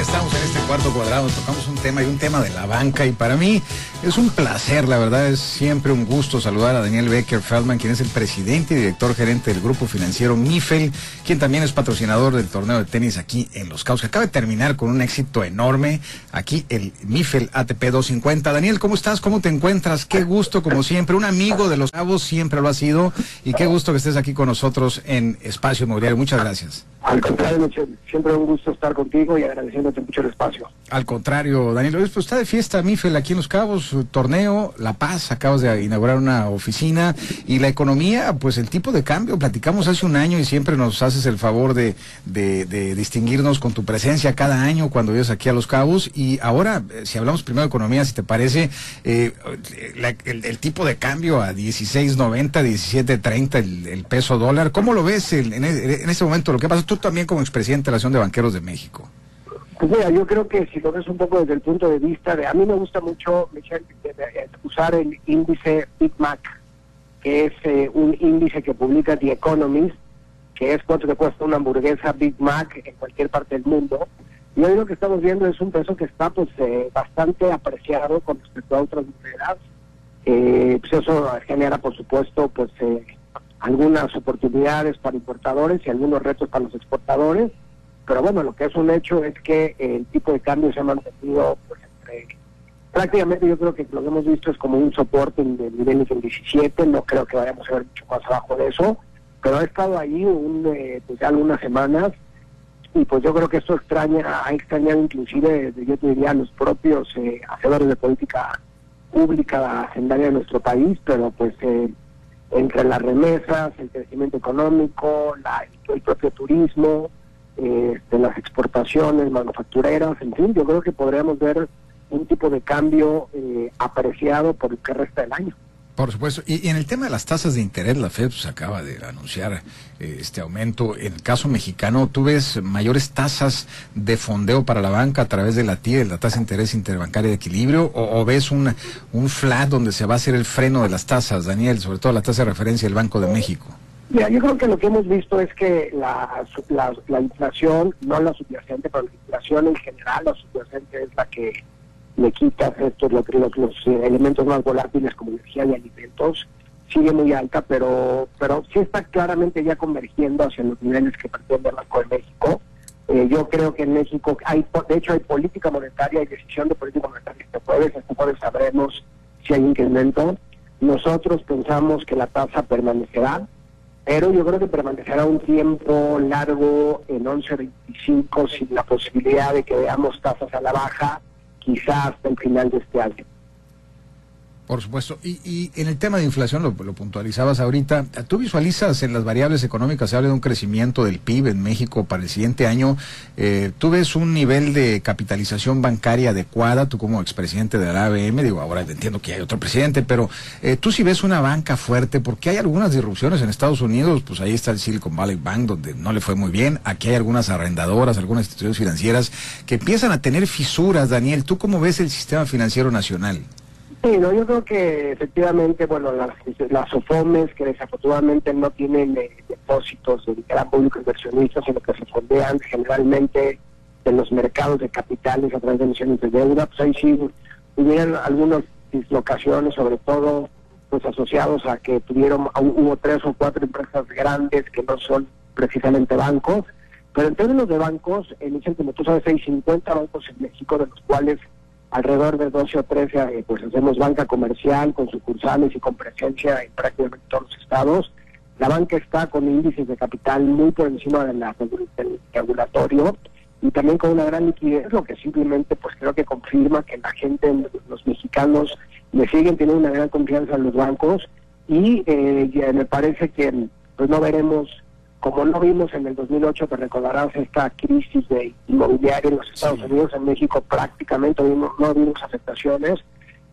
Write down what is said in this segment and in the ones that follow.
estamos en este cuarto cuadrado, tocamos un tema y un tema de la banca y para mí es un placer, la verdad es siempre un gusto saludar a Daniel Becker Feldman, quien es el presidente y director gerente del grupo financiero Mifel, quien también es patrocinador del torneo de tenis aquí en Los Cabos, que acaba de terminar con un éxito enorme aquí el Mifel ATP 250. Daniel, ¿cómo estás? ¿Cómo te encuentras? Qué gusto, como siempre, un amigo de Los Cabos siempre lo ha sido y qué gusto que estés aquí con nosotros en Espacio Inmobiliario. Muchas gracias. Al contrario, siempre un gusto estar contigo y agradeciéndote mucho el espacio. Al contrario, Daniel, pues está de fiesta Mifel aquí en Los Cabos, torneo, La Paz, acabas de inaugurar una oficina y la economía, pues el tipo de cambio, platicamos hace un año y siempre nos haces el favor de, de, distinguirnos con tu presencia cada año cuando vienes aquí a Los Cabos y ahora, eh, si hablamos primero de economía, si te parece, eh, el, tipo de cambio a 16.90, 17.30 el, el peso dólar, ¿cómo lo ves en, en, en este momento? Lo que pasa, tú también como expresidente de la Asociación de Banqueros de México. Pues mira, yo creo que si lo ves un poco desde el punto de vista de... A mí me gusta mucho, Michelle, usar el índice Big Mac, que es eh, un índice que publica The Economist, que es cuánto te cuesta una hamburguesa Big Mac en cualquier parte del mundo. Y hoy lo que estamos viendo es un peso que está pues eh, bastante apreciado con respecto a otras monedas. Eh, pues eso genera, por supuesto, pues algunas oportunidades para importadores y algunos retos para los exportadores pero bueno, lo que es un hecho es que el tipo de cambio se ha mantenido pues, entre prácticamente yo creo que lo que hemos visto es como un soporte en el nivel en 17, no creo que vayamos a ver mucho más abajo de eso, pero ha estado ahí un, eh, pues ya algunas semanas y pues yo creo que esto extraña, ha extrañado inclusive, yo te diría, los propios eh, hacedores de política pública hacendaria de nuestro país, pero pues eh, entre las remesas, el crecimiento económico, la, el propio turismo, de las exportaciones manufactureras, en fin, yo creo que podríamos ver un tipo de cambio eh, apreciado por el que resta del año. Por supuesto. Y, en el tema de las tasas de interés, la FED pues, acaba de anunciar eh, este aumento. En el caso mexicano, ¿tú ves mayores tasas de fondeo para la banca a través de la TIE, la tasa de interés interbancaria de equilibrio? ¿O, ves un, un flat donde se va a hacer el freno de las tasas, Daniel, sobre todo la tasa de referencia del Banco de México? Mira, yo creo que lo que hemos visto es que la, la, inflación, no la subyacente, pero la inflación en general, la subyacente es la que le quita estos los, los, elementos más volátiles como energía y alimentos, sigue muy alta, pero pero sí está claramente ya convergiendo hacia los niveles que pretende el Banco de México. Eh, yo creo que en México hay, de hecho, hay política monetaria y decisión de política monetaria este jueves. Este jueves sabremos si hay incremento. Nosotros pensamos que la tasa permanecerá pero yo creo que permanecerá un tiempo largo en 11.25 sin la posibilidad de que veamos tasas a la baja, quizás hasta el final de este año. Por supuesto. Y, y en el tema de inflación, lo, puntualizabas ahorita, ¿tú visualizas en las variables económicas, se habla de un crecimiento del PIB en México para el siguiente año? Eh, ¿Tú ves un nivel de capitalización bancaria adecuada, tú como expresidente de la ABM? Digo, ahora entiendo que hay otro presidente, pero eh, tú sí ves una banca fuerte, porque hay algunas disrupciones en Estados Unidos, pues ahí está el Silicon Valley Bank, donde no le fue muy bien. Aquí hay algunas arrendadoras, algunas instituciones financieras que empiezan a tener fisuras. Daniel, ¿tú cómo ves el sistema financiero nacional? Sí, no, yo creo que efectivamente, bueno, las, las OFOMES que desafortunadamente no tienen eh, depósitos de gran público inversionista, sino que se fondean generalmente en los mercados de capitales a través de emisiones de deuda, pues ahí sí hubieran algunas dislocaciones, sobre todo pues asociados a que tuvieron, hubo tres o cuatro empresas grandes que no son precisamente bancos, pero en términos de bancos, en como tú sabes, hay 50 bancos en México, de los cuales alrededor de 12 o 13, eh, pues hacemos banca comercial con sucursales y con presencia en prácticamente todos los estados. La banca está con índices de capital muy por encima del regulatorio y también con una gran liquidez, lo que simplemente pues creo que confirma que la gente, los mexicanos, le siguen teniendo una gran confianza en los bancos y eh, me parece que pues no veremos como no vimos en el 2008, te recordarás esta crisis de inmobiliaria en los Estados Unidos, en México prácticamente no vimos afectaciones.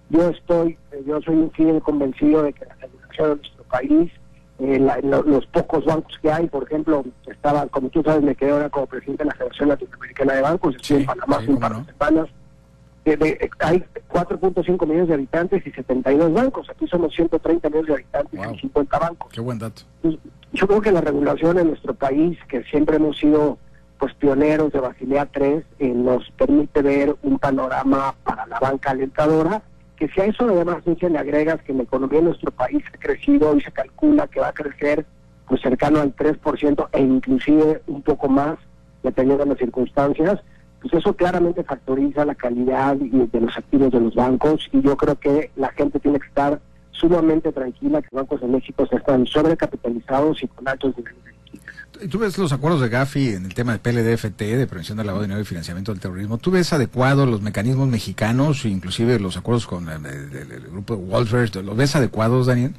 Yo estoy, yo soy un fiel convencido de que la regulación de nuestro país, eh, los pocos bancos que hay, por ejemplo, estaba, como tú sabes, me quedé ahora como presidente de la Federación Latinoamericana de Bancos, estoy en Panamá hace un par de semanas. Hay 4.5 millones de habitantes y 72 bancos. Aquí somos 130 millones de habitantes y 50 bancos. Qué buen dato yo creo que la regulación en nuestro país, que siempre hemos sido pues pioneros de Basilea 3, eh, nos permite ver un panorama para la banca alentadora, que si a eso además se le agregas que la economía de nuestro país ha crecido y se calcula que va a crecer pues cercano al 3% e inclusive un poco más, dependiendo de las circunstancias, pues eso claramente factoriza la calidad de los activos de los bancos y yo creo que la gente tiene que estar sumamente tranquila que los bancos de México están sobrecapitalizados y con altos niveles de ¿Y tú ves los acuerdos de Gafi en el tema de PLDFT, de prevención del lavado de dinero y financiamiento del terrorismo? ¿Tú ves adecuados los mecanismos mexicanos, inclusive los acuerdos con el, grupo de Walters? ¿Los ves adecuados, Daniel?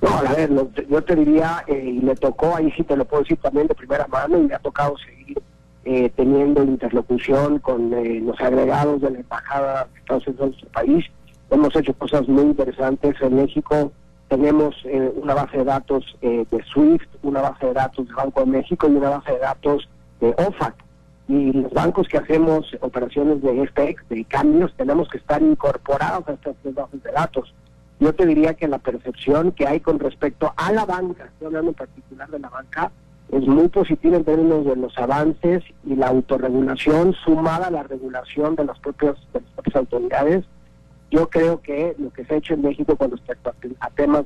No, a ver, yo te diría, eh, y me tocó, ahí sí te lo puedo decir también de primera mano, y me ha tocado seguir eh, teniendo interlocución con eh, los agregados de la Embajada de Estados Unidos en nuestro país. Hemos hecho cosas muy interesantes en México. Tenemos una base de datos de SWIFT, una base de datos de Banco de México y una base de datos de OFAC. Y los bancos que hacemos operaciones de FX, de cambios, tenemos que estar incorporados a estas tres bases de datos yo te diría que la percepción que hay con respecto a la banca, estoy hablando en particular de la banca, es muy positiva en términos de los avances y la autorregulación sumada a la regulación de las propias, de las propias autoridades. Yo creo que lo que se ha hecho en México con respecto a, temas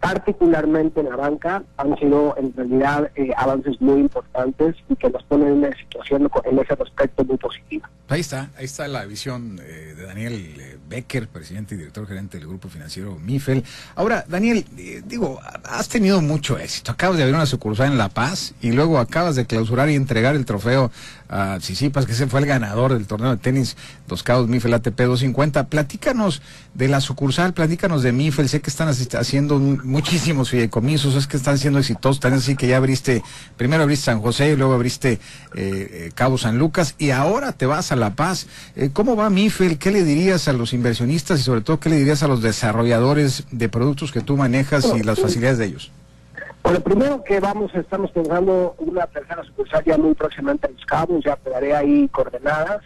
particularmente en la banca, han sido en realidad eh, avances muy importantes y que nos ponen en una situación en ese respecto muy positiva. Ahí está, ahí está la visión eh, de Daniel eh, Becker, presidente y director gerente del grupo financiero MIFEL. Ahora, Daniel, eh, digo, has tenido mucho éxito. Acabas de abrir una sucursal en La Paz y luego acabas de clausurar y entregar el trofeo a Sisipas, que ese fue el ganador del torneo de tenis Dos Cabos MIFEL ATP 250. Platícanos de la sucursal, platícanos de MIFEL. Sé que están haciendo muchísimos fideicomisos, es que están siendo exitosos. También así que ya abriste, primero abriste San José y luego abriste Cabo San Lucas y ahora te vas a la Paz. Eh, ¿Cómo va MIFEL? ¿Qué le dirías a los inversionistas y sobre todo qué le dirías a los desarrolladores de productos que tú manejas y las facilidades de ellos? Bueno, primero que vamos, estamos pensando una tercera sucursal ya muy próximamente en Los Cabos, ya te daré ahí coordenadas.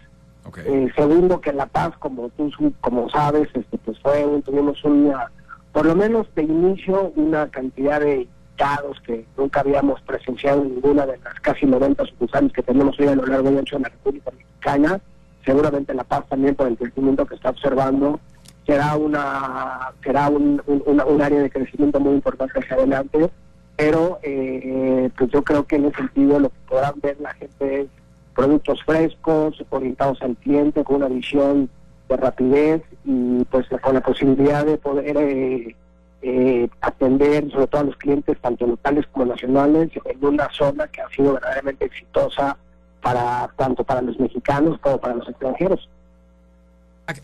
Eh, segundo, que en La Paz, como tú como sabes, este, pues fue, tuvimos una, por lo menos de inicio, una cantidad de dados que nunca habíamos presenciado en ninguna de las casi 90 sucursales que tenemos hoy a lo largo de la República Mexicana. Seguramente La Paz también por el crecimiento que está observando será una será un, un, área de crecimiento muy importante hacia adelante pero eh, pues yo creo que en ese sentido lo que podrán ver la gente es productos frescos orientados al cliente con una visión de rapidez y pues con la posibilidad de poder eh, eh, atender sobre todo a los clientes tanto locales como nacionales en una zona que ha sido verdaderamente exitosa para tanto para los mexicanos como para los extranjeros.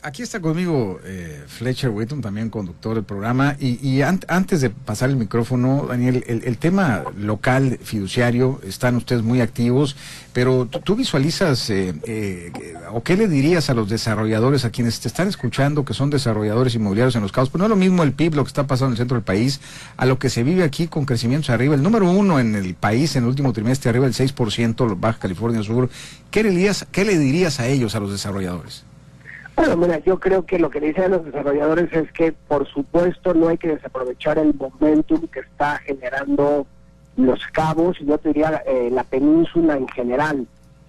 Aquí está conmigo eh, Fletcher Whitton, también conductor del programa. Y, antes de pasar el micrófono, Daniel, el, tema local fiduciario, están ustedes muy activos, pero tú, visualizas, eh, eh, o qué le dirías a los desarrolladores, a quienes te están escuchando, que son desarrolladores inmobiliarios en los caos, pues no es lo mismo el PIB, lo que está pasando en el centro del país, a lo que se vive aquí con crecimientos arriba. El número uno en el país en el último trimestre, arriba del 6%, Baja California Sur. ¿Qué le dirías, qué le dirías a ellos, a los desarrolladores? Bueno, mira, yo creo que lo que dicen los desarrolladores es que, por supuesto, no hay que desaprovechar el momentum que está generando los cabos, y yo te diría eh, la península en general.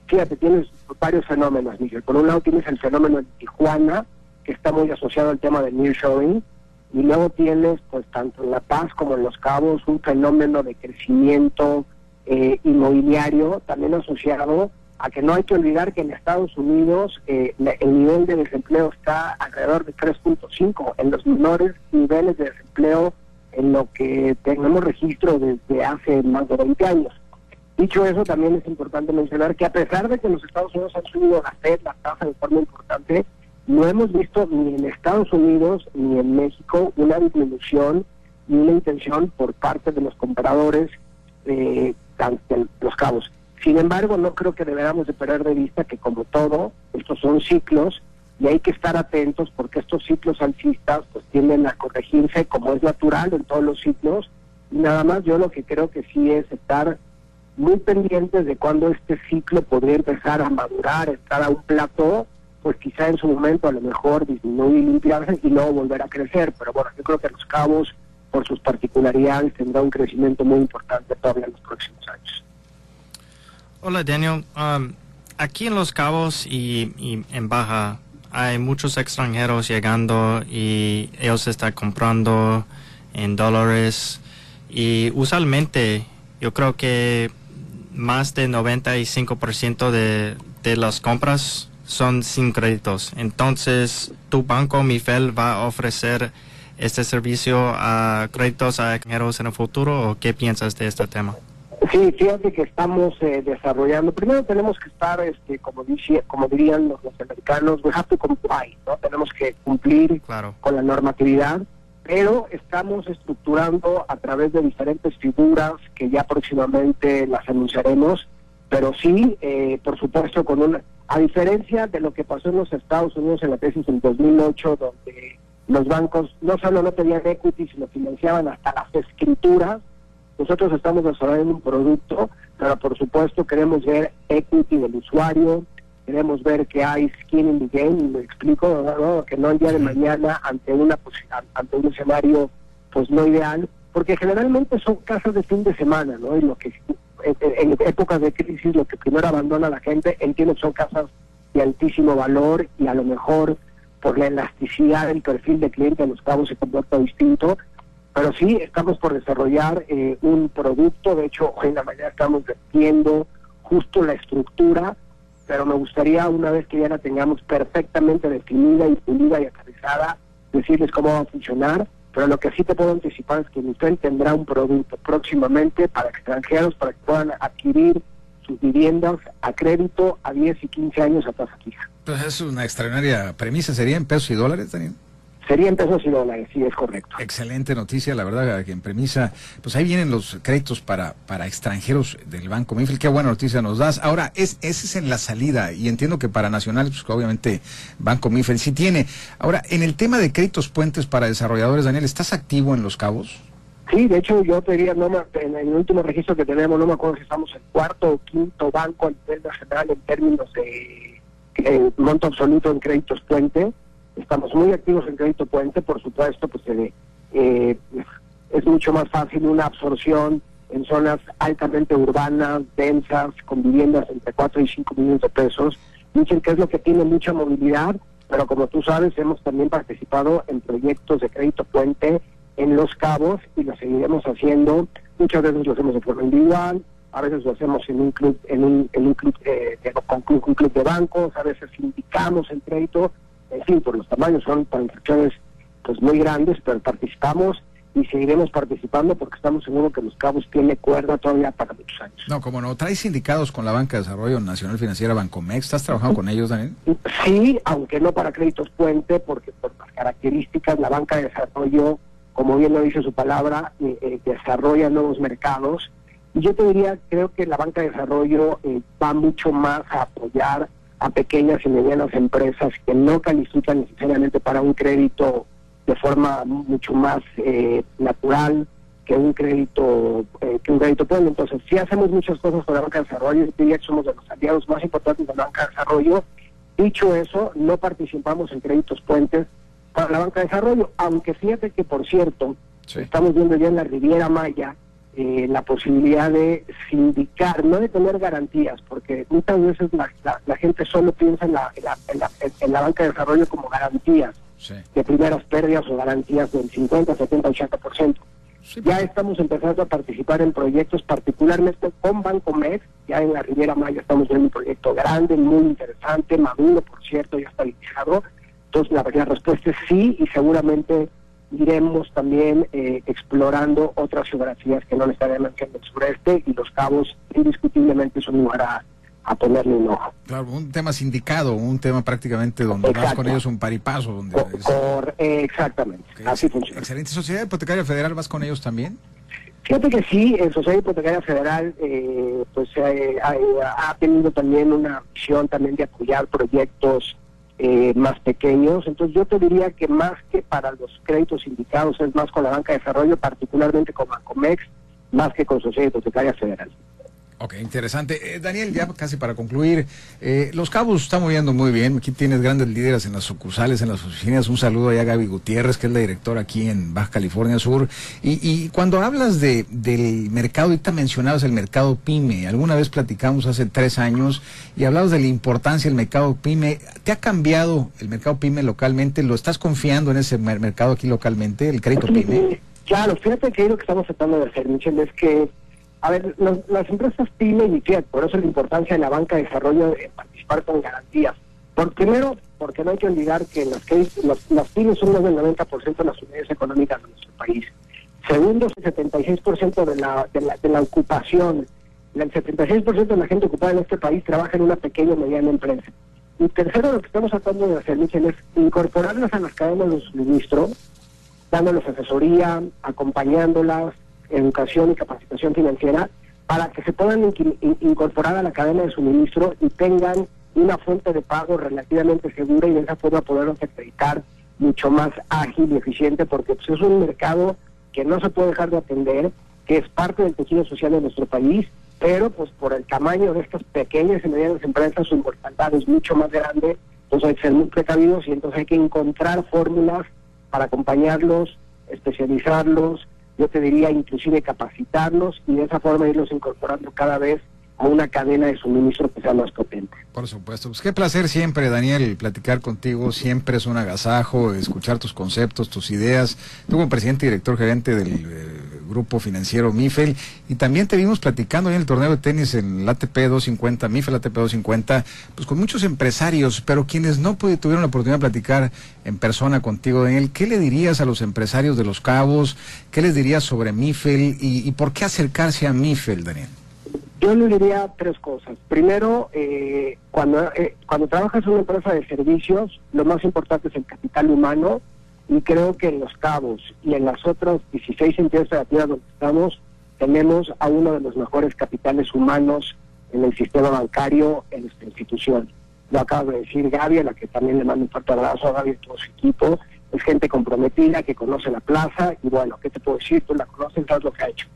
Fíjate, tienes varios fenómenos, Miguel. Por un lado tienes el fenómeno de Tijuana, que está muy asociado al tema del nearshoring, y luego tienes, pues, tanto en La Paz como en Los Cabos, un fenómeno de crecimiento eh, inmobiliario, también asociado a que no hay que olvidar que en Estados Unidos eh, el nivel de desempleo está alrededor de 3.5, en los menores niveles de desempleo en lo que tenemos registro desde hace más de 20 años. Dicho eso, también es importante mencionar que a pesar de que los Estados Unidos han subido la FED, la tasa de forma importante, no hemos visto ni en Estados Unidos ni en México una disminución ni una intención por parte de los compradores eh, de los cabos. Sin embargo, no creo que deberíamos de perder de vista que como todo, estos son ciclos y hay que estar atentos porque estos ciclos alcistas pues tienden a corregirse como es natural en todos los ciclos y nada más yo lo que creo que sí es estar muy pendientes de cuando este ciclo podría empezar a madurar, estar a un plató, pues quizá en su momento a lo mejor disminuir y limpiarse y luego volver a crecer, pero bueno, yo creo que los cabos por sus particularidades tendrá un crecimiento muy importante todavía en los próximos años. Hola Daniel. Um, aquí en Los Cabos y, en Baja hay muchos extranjeros llegando y ellos están comprando en dólares y usualmente yo creo que más del 95% de, de las compras son sin créditos. Entonces, ¿tu banco MIFEL va a ofrecer este servicio a créditos a extranjeros en el futuro o qué piensas de este tema? Sí, fíjate que estamos eh, desarrollando. Primero tenemos que estar, este, como dice, como dirían los americanos, we have to comply, ¿no? Tenemos que cumplir con la normatividad, pero estamos estructurando a través de diferentes figuras que ya próximamente las anunciaremos, pero sí, eh, por supuesto, con una, a diferencia de lo que pasó en los Estados Unidos en la tesis en 2008, donde los bancos no solo no tenían equity, sino financiaban hasta las escrituras nosotros estamos desarrollando un producto, pero por supuesto queremos ver equity del usuario, queremos ver que hay skin in the game, me explico, que no el día de mañana ante una ante un escenario pues no ideal, porque generalmente son casas de fin de semana, ¿no? Y lo que en, épocas de crisis lo que primero abandona la gente, entiendo son casas de altísimo valor y a lo mejor por la elasticidad del perfil de cliente en los cabos se comporta distinto, pero sí, estamos por desarrollar eh, un producto, de hecho, hoy en la mañana estamos viendo justo la estructura, pero me gustaría una vez que ya la tengamos perfectamente definida y pulida y aterrizada, decirles cómo va a funcionar, pero lo que sí te puedo anticipar es que usted tendrá un producto próximamente para extranjeros, para que puedan adquirir sus viviendas a crédito a 10 y 15 años a tasa fija. Entonces es una extraordinaria premisa, ¿sería en pesos y dólares, Daniel? Serían pesos y dólares, sí, es correcto. Excelente noticia, la verdad, que en premisa, pues ahí vienen los créditos para, para extranjeros del Banco Mifel. Qué buena noticia nos das. Ahora, es, ese es en la salida, y entiendo que para Nacional, pues obviamente Banco Mifel sí tiene. Ahora, en el tema de créditos puentes para desarrolladores, Daniel, ¿estás activo en Los Cabos? Sí, de hecho yo te diría, no en el último registro que tenemos, no me acuerdo si estamos en cuarto o quinto banco a nivel nacional en términos de eh, monto absoluto en créditos puente Estamos muy activos en crédito puente, por supuesto, pues eh, es mucho más fácil una absorción en zonas altamente urbanas, densas, con viviendas entre 4 y 5 millones de pesos. Dicen que es lo que tiene mucha movilidad, pero como tú sabes, hemos también participado en proyectos de crédito puente en Los Cabos y lo seguiremos haciendo. Muchas veces lo hacemos de forma individual, a veces lo hacemos en un club, en un, en un club, eh, con un club de bancos, a veces indicamos el crédito en fin, por los tamaños son transacciones pues muy grandes, pero participamos y seguiremos participando porque estamos seguros que Los Cabos tiene cuerda todavía para muchos años. No, como no, traes sindicados con la Banca de Desarrollo Nacional Financiera Bancomex, ¿estás trabajando con ellos, Daniel? Sí, aunque no para créditos puente, porque por las características la Banca de Desarrollo, como bien lo dice su palabra, eh, eh, desarrolla nuevos mercados. Y yo te diría, creo que la Banca de Desarrollo eh, va mucho más a apoyar a pequeñas y medianas empresas que no califican necesariamente para un crédito de forma mucho más eh, natural que un crédito eh, que un crédito pueblo. Entonces, si hacemos muchas cosas con la banca de desarrollo, diría que somos de los aliados más importantes de la banca de desarrollo. Dicho eso, no participamos en créditos puentes para la banca de desarrollo, aunque fíjate que, por cierto, estamos viendo ya en la Riviera Maya eh, la posibilidad de sindicar, no de tener garantías, porque muchas veces la, gente solo piensa en la, en la, banca de desarrollo como garantías de primeras pérdidas o garantías del 50, 70, 80%. ya estamos empezando a participar en proyectos, particularmente con Banco Med, ya en la Riviera Maya estamos viendo un proyecto grande, muy interesante, maduro, por cierto, ya está liquidado. Entonces la, la respuesta es sí y seguramente iremos también eh, explorando otras geografías que no necesariamente en el sureste y los cabos indiscutiblemente son un lugar a, ponerle un ojo. Claro, un tema sindicado, un tema prácticamente donde vas con ellos un paripaso. Donde exactamente, así funciona. Excelente. ¿Sociedad Hipotecaria Federal vas con ellos también? Fíjate que sí, en Sociedad Hipotecaria Federal eh, pues eh, ha, ha tenido también una visión también de apoyar proyectos eh, más pequeños. Entonces yo te diría que más que para los créditos indicados es más con la banca de desarrollo, particularmente con Bancomex, más que con Sociedad Hipotecaria Federal. Ok, interesante. Eh, Daniel, ya casi para concluir, eh, Los Cabos están moviendo muy bien. Aquí tienes grandes líderes en las sucursales, en las oficinas. Un saludo allá a Gaby Gutiérrez, que es la directora aquí en Baja California Sur. Y, y cuando hablas de, del mercado, ahorita mencionabas el mercado PYME. Alguna vez platicamos hace tres años y hablabas de la importancia del mercado PYME. ¿Te ha cambiado el mercado PYME localmente? ¿Lo estás confiando en ese mercado aquí localmente, el crédito PYME? Claro, fíjate que lo que estamos tratando de hacer, Michelle, es que a ver, las empresas PYME y FIAT, por eso la importancia de la banca de desarrollo de participar con garantías. Por primero, porque no hay que olvidar que las, las, pymes son más del 90% de las unidades económicas de nuestro país. Segundo, el 76% de la, de, la, de la ocupación. El 76% de la gente ocupada en este país trabaja en una pequeña o mediana empresa. Y tercero, lo que estamos tratando de hacer, Michel, es incorporarlas a las cadenas de suministro, dándoles asesoría, acompañándolas, educación y capacitación financiera para que se puedan incorporar a la cadena de suministro y tengan una fuente de pago relativamente segura y de esa forma poderlos acreditar mucho más ágil y eficiente porque pues, es un mercado que no se puede dejar de atender, que es parte del tejido social de nuestro país, pero pues por el tamaño de estas pequeñas y medianas empresas su importancia es mucho más grande, entonces hay que ser muy precavidos y entonces hay que encontrar fórmulas para acompañarlos, especializarlos, yo te diría inclusive capacitarlos y de esa forma irlos incorporando cada vez a una cadena de suministro que sea más potente. Por supuesto. Pues qué placer siempre, Daniel, platicar contigo. Siempre es un agasajo escuchar tus conceptos, tus ideas. Tú como presidente y director gerente del eh, grupo financiero MIFEL y también te vimos platicando en el torneo de tenis en la ATP 250, MIFEL ATP 250, pues con muchos empresarios, pero quienes no tuvieron la oportunidad de platicar en persona contigo, Daniel, ¿qué le dirías a los empresarios de Los Cabos? ¿Qué les dirías sobre MIFEL y, y por qué acercarse a MIFEL, Daniel? Yo le diría tres cosas. Primero, eh, cuando, eh, cuando trabajas en una empresa de servicios, lo más importante es el capital humano y creo que en Los Cabos y en las otras 16 entidades federativas donde estamos, tenemos a uno de los mejores capitales humanos en el sistema bancario en esta institución. Lo acabo de decir Gaby, a la que también le mando un fuerte abrazo a Gaby y todo su equipo. Es gente comprometida, que conoce la plaza y bueno, ¿qué te puedo decir? Tú la conoces, sabes lo que ha hecho.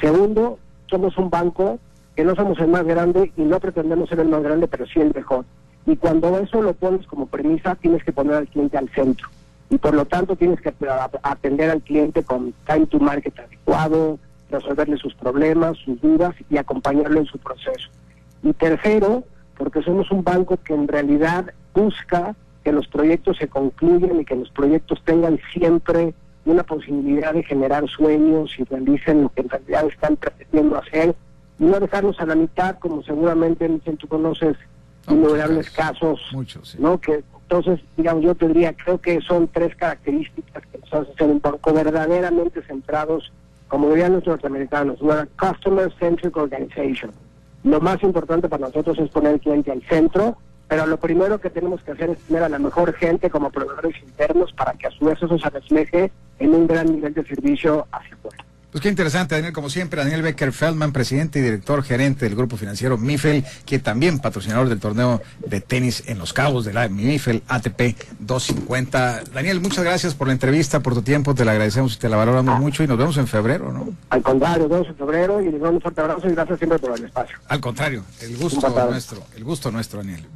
Segundo, somos un banco que no somos el más grande y no pretendemos ser el más grande, pero sí el mejor. Y cuando eso lo pones como premisa, tienes que poner al cliente al centro. Y por lo tanto tienes que atender al cliente con time to market adecuado, resolverle sus problemas, sus dudas y acompañarlo en su proceso. Y tercero, porque somos un banco que en realidad busca que los proyectos se concluyan y que los proyectos tengan siempre una posibilidad de generar sueños y realicen lo que en realidad están pretendiendo hacer y no dejarlos a la mitad, como seguramente tú conoces innumerables casos, ¿no? Que entonces, digamos, yo tendría, creo que son tres características que nos hacen un banco verdaderamente centrados, como dirían los norteamericanos, una customer centric organization. Lo más importante para nosotros es poner al cliente al centro, pero lo primero que tenemos que hacer es tener a la mejor gente como proveedores internos para que a su vez eso se refleje en un gran nivel de servicio hacia afuera. Pues qué interesante, Daniel, como siempre, Daniel Becker Feldman, presidente y director gerente del grupo financiero MIFEL, que también patrocinador del torneo de tenis en Los Cabos de la MIFEL ATP 250. Daniel, muchas gracias por la entrevista, por tu tiempo, te la agradecemos y te la valoramos mucho y nos vemos en febrero, ¿no? Al contrario, nos vemos en febrero y les mando un fuerte abrazo y gracias siempre por el espacio. Al contrario, el gusto nuestro, el gusto nuestro, Daniel.